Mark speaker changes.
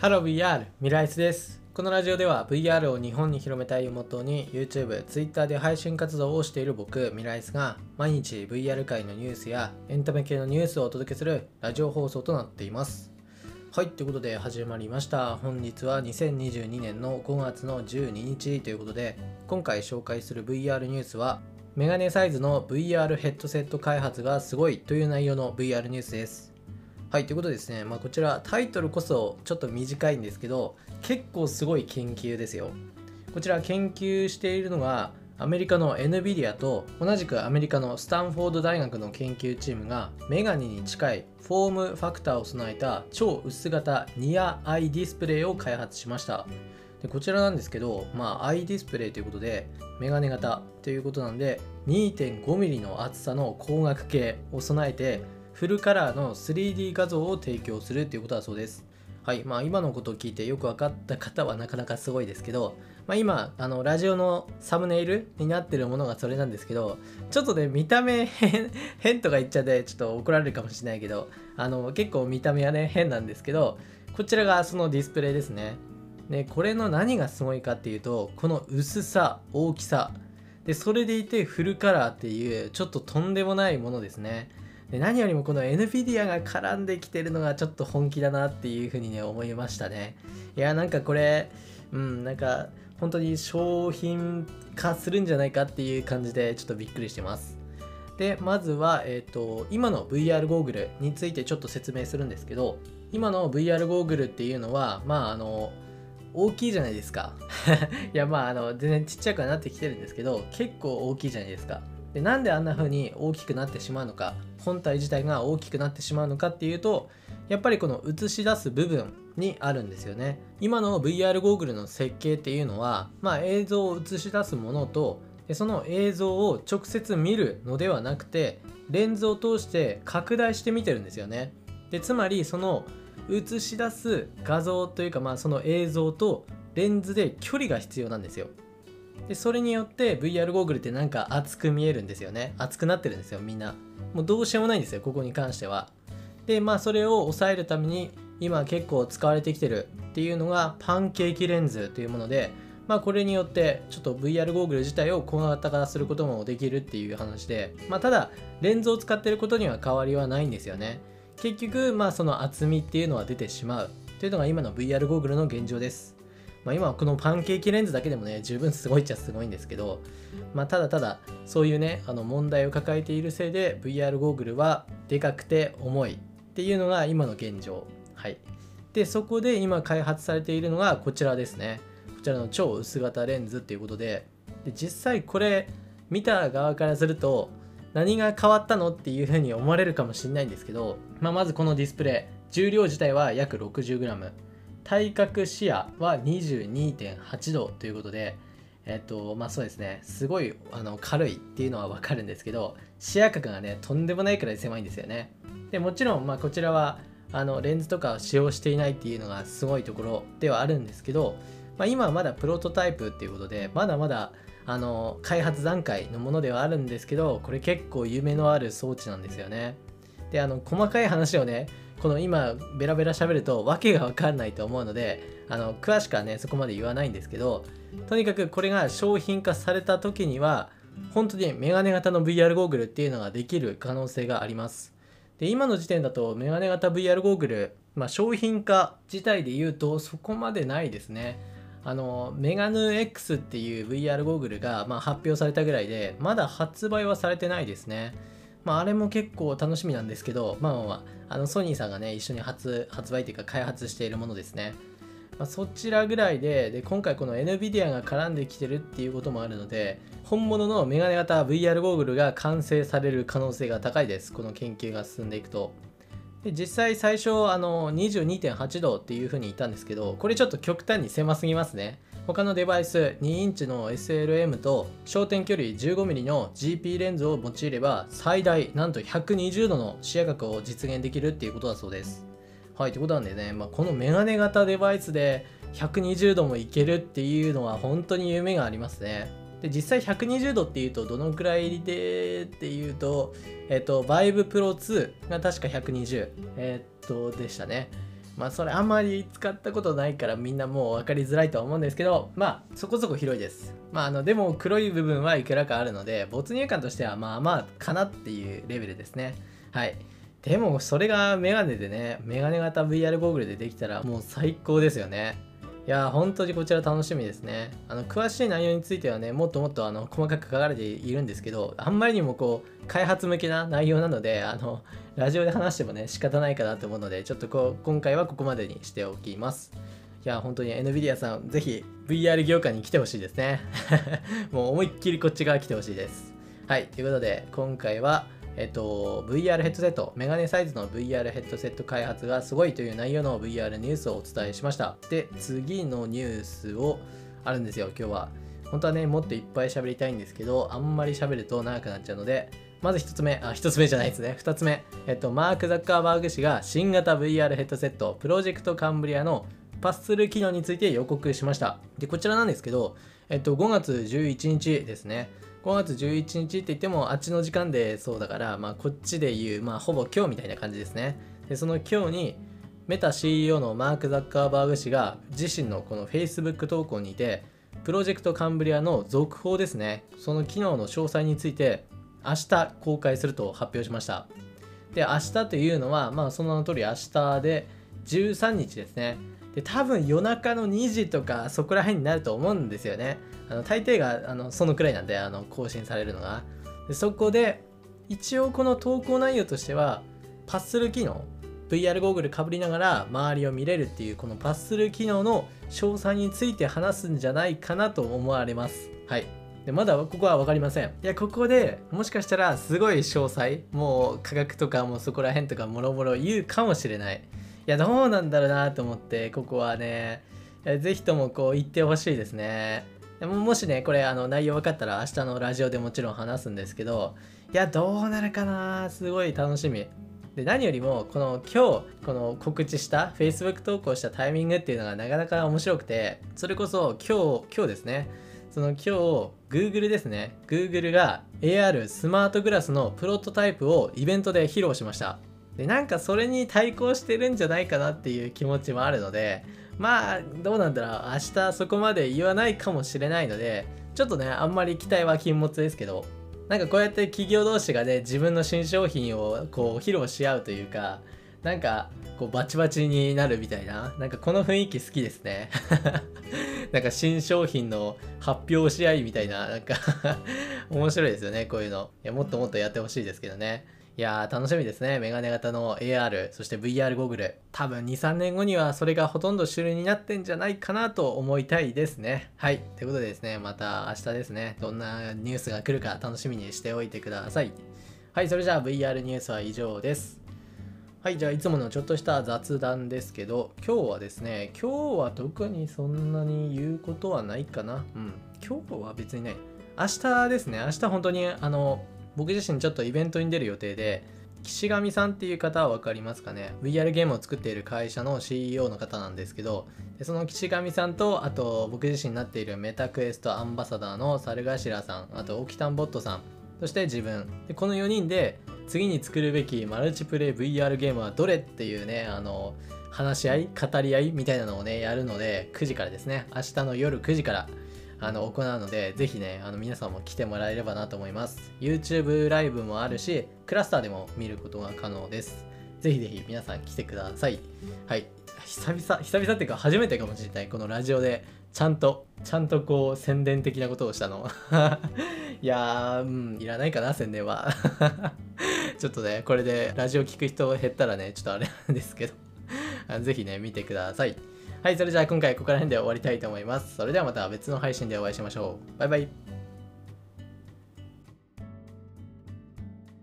Speaker 1: ハロー VR ミライスです。このラジオでは VR を日本に広めたいをモットーに YouTube、Twitter で配信活動をしている僕ミライスが毎日 VR 界のニュースやエンタメ系のニュースをお届けするラジオ放送となっています。はいということで始まりました。本日は2022年の5月の12日ということで今回紹介する VR ニュースはメガネサイズの VR ヘッドセット開発がすごいという内容の VR ニュースです。はい、ということでですね、まあ、こちらタイトルこそちょっと短いんですけど、結構すごい研究ですよ。こちら研究しているのが、アメリカの NVIDIA と同じくアメリカのスタンフォード大学の研究チームがメガネに近いフォームファクターを備えた超薄型ニアアイディスプレイを開発しましたでこちらなんですけど、まあ、アイディスプレイということでメガネ型ということなんで 2.5mm の厚さの光学系を備えてフルカラーの 3D 画像を提供するということだそうです。はい。まあ今のことを聞いてよく分かった方はなかなかすごいですけど、まあ今、あの、ラジオのサムネイルになってるものがそれなんですけど、ちょっとね、見た目変、とか言っちゃって、ちょっと怒られるかもしれないけど、あの、結構見た目はね、変なんですけど、こちらがそのディスプレイですね。で、これの何がすごいかっていうと、この薄さ、大きさ。で、それでいてフルカラーっていう、ちょっととんでもないものですね。で何よりもこの NVIDIA が絡んできてるのがちょっと本気だなっていうふうにね思いましたね。いやなんかこれうんなんか本当に商品化するんじゃないかっていう感じでちょっとびっくりしてます。でまずは、えーと、今の VR ゴーグルについてちょっと説明するんですけど今の VR ゴーグルっていうのはまああの大きいじゃないですか。いやまああの全然ちっちゃくはなってきてるんですけど結構大きいじゃないですか。でなんであんな風に大きくなってしまうのか本体自体が大きくなってしまうのかっていうとやっぱりこの映し出す部分にあるんですよね。今の VR ゴーグルの設計っていうのは、まあ、映像を映し出すものとでその映像を直接見るのではなくてレンズを通して拡大して見てるんですよね。でつまりその映し出す画像というかまあその映像とレンズで距離が必要なんですよ。でそれによって VR ゴーグルってなんか熱く見えるんですよね。熱くなってるんですよみんな。もうどうしようもないんですよここに関しては。でまあそれを抑えるために今結構使われてきてるっていうのがパンケーキレンズというものでまあこれによってちょっと VR ゴーグル自体を小型化することもできるっていう話でまあただレンズを使ってることには変わりはないんですよね。結局まあその厚みっていうのは出てしまう。というのが今の VR ゴーグルの現状です。まあ、今はこのパンケーキレンズだけでもね十分すごいっちゃすごいんですけど、まあ、ただただそういうねあの問題を抱えているせいで VR ゴーグルはでかくて重いっていうのが今の現状。はい。でそこで今開発されているのがこちらですね。こちらの超薄型レンズっていうことで。で実際これ見た側からすると何が変わったのっていうふうに思われるかもしれないんですけど、まあ、まずこのディスプレイ。重量自体は約 60g 対角視野は22.8度ということで、えっと、まあそうですね、すごいあの軽いっていうのはわかるんですけど、視野角がね、とんでもないくらい狭いんですよね。でもちろん、まあこちらはあのレンズとかを使用していないっていうのがすごいところではあるんですけど、まあ、今はまだプロトタイプっていうことで、まだまだあの開発段階のものではあるんですけど、これ結構夢のある装置なんですよね。で、あの細かい話をね、この今ベラベラ喋ると訳が分かんないと思うのであの詳しくはねそこまで言わないんですけどとにかくこれが商品化された時には本当にメガネ型の VR ゴーグルっていうのができる可能性があります。で今の時点だとメガネ型 VR ゴーグル、まあ、商品化自体で言うとそこまでないですね。あのメガヌ X っていう VR ゴーグルが、まあ、発表されたぐらいでまだ発売はされてないですね。まあ、あれも結構楽しみなんですけど、まあまあまあ、あのソニーさんがね、一緒に発発売というか開発しているものですね。まあ、そちらぐらいでで、今回この NVIDIA が絡んできてるっていうこともあるので、本物のメガネ型 VR ゴーグルが完成される可能性が高いです。この研究が進んでいくと。で実際最初あの22.8度っていう風に言ったんですけどこれちょっと極端に狭すぎますね他のデバイス2インチの SLM と焦点距離 15mm の GP レンズを用いれば最大なんと120度の視野角を実現できるっていうことだそうです。はいということなんでね、まあ、このメガネ型デバイスで120度もいけるっていうのは本当に夢がありますね。で実際120度っていうとどのくらいでっていうとえっとバイブプロ2が確か120えっとでしたね。まあそれあんまり使ったことないからみんなもう分かりづらいとは思うんですけどまあそこそこ広いです。まああのでも黒い部分はいくらかあるので没入感としてはまあまあかなっていうレベルですね。はい。でもそれがメガネでねメガネ型 VR ゴーグルでできたらもう最高ですよね。いや本当にこちら楽しみですね。あの詳しい内容についてはね、もっともっとあの細かく書かれているんですけど、あんまりにもこう開発向けな内容なので、あのラジオで話してもね、仕方ないかなと思うので、ちょっとこう今回はここまでにしておきます。いや、本当に NVIDIA さん、ぜひ VR 業界に来てほしいですね。もう思いっきりこっち側来てほしいです。はい、ということで、今回はえっと、VR ヘッドセット、メガネサイズの VR ヘッドセット開発がすごいという内容の VR ニュースをお伝えしました。で、次のニュースをあるんですよ、今日は。本当はね、もっといっぱい喋りたいんですけど、あんまり喋ると長くなっちゃうので、まず1つ目、あ、1つ目じゃないですね。2つ目、えっと、マーク・ザッカーバーグ氏が新型 VR ヘッドセット、プロジェクトカンブリアのパスする機能について予告しました。で、こちらなんですけど、えっと、5月11日ですね。5月11日って言ってもあっちの時間でそうだから、まあ、こっちで言う、まあ、ほぼ今日みたいな感じですね。でその今日にメタ CEO のマーク・ザッカーバーグ氏が自身のこの Facebook 投稿にてプロジェクトカンブリアの続報ですね。その機能の詳細について明日公開すると発表しました。で明日というのはまあその名の通り明日で13日ですね。で多分夜中の2時とかそこら辺になると思うんですよね。あの大抵があのそのくらいなんであの更新されるのが。でそこで一応この投稿内容としてはパッスル機能 VR ゴーグルかぶりながら周りを見れるっていうこのパッスル機能の詳細について話すんじゃないかなと思われます。はい。でまだここは分かりません。いやここでもしかしたらすごい詳細もう価格とかもそこら辺とかもろもろ言うかもしれない。やどうなんだろうなと思ってここはね。ぜひともこう言ってほしいですね。でももしねこれあの内容分かったら明日のラジオでもちろん話すんですけどいやどうなるかな。すごい楽しみ。で何よりもこの今日この告知した Facebook 投稿したタイミングっていうのがなかなか面白くてそれこそ今日今日ですね。その今日 Google ですね。Google が AR スマートグラスのプロトタイプをイベントで披露しました。でなんかそれに対抗してるんじゃないかなっていう気持ちもあるのでまあどうなんだろう。明日そこまで言わないかもしれないのでちょっとねあんまり期待は禁物ですけどなんかこうやって企業同士がね自分の新商品をこう披露し合うというかなんかこうバチバチになるみたいななんかこの雰囲気好きですね。なんか新商品の発表し合いみたいななんか面白いですよねこういうの。いやもっともっとやってほしいですけどね。いやー楽しみですね。メガネ型の AR、そして VR ゴーグル。多分2、3年後にはそれがほとんど主流になってんじゃないかなと思いたいですね。はい。ということでですね、また明日ですね、どんなニュースが来るか楽しみにしておいてください。はい、それじゃあ VR ニュースは以上です。はい、じゃあいつものちょっとした雑談ですけど、今日はですね、今日は特にそんなに言うことはないかな。うん、今日は別にない。明日ですね、明日本当にあの、僕自身ちょっとイベントに出る予定で岸上さんっていう方は分かりますかね？VR ゲームを作っている会社の CEO の方なんですけどその岸上さんとあと僕自身になっているメタクエストアンバサダーの猿頭さんあとオキタンボットさんそして自分。でこの4人で次に作るべきマルチプレイ VR ゲームはどれっていうねあの話し合い語り合いみたいなのをねやるので9時からですね。明日の夜9時から。あの行うので、ぜひね、あの皆さんも来てもらえればなと思います。YouTube ライブもあるし、クラスターでも見ることが可能です。ぜひぜひ皆さん来てください。はい。久々、久々っていうか初めてかもしれない。このラジオでちゃんと、ちゃんとこう宣伝的なことをしたの。いやー、うん、いらないかな、宣伝は。ちょっとね、これでラジオ聞く人減ったらね、ちょっとあれなんですけど。ぜひね、見てください。はい、それじゃあ今回ここら辺で終わりたいと思います。それではまた別の配信でお会いしましょう。バイバイ。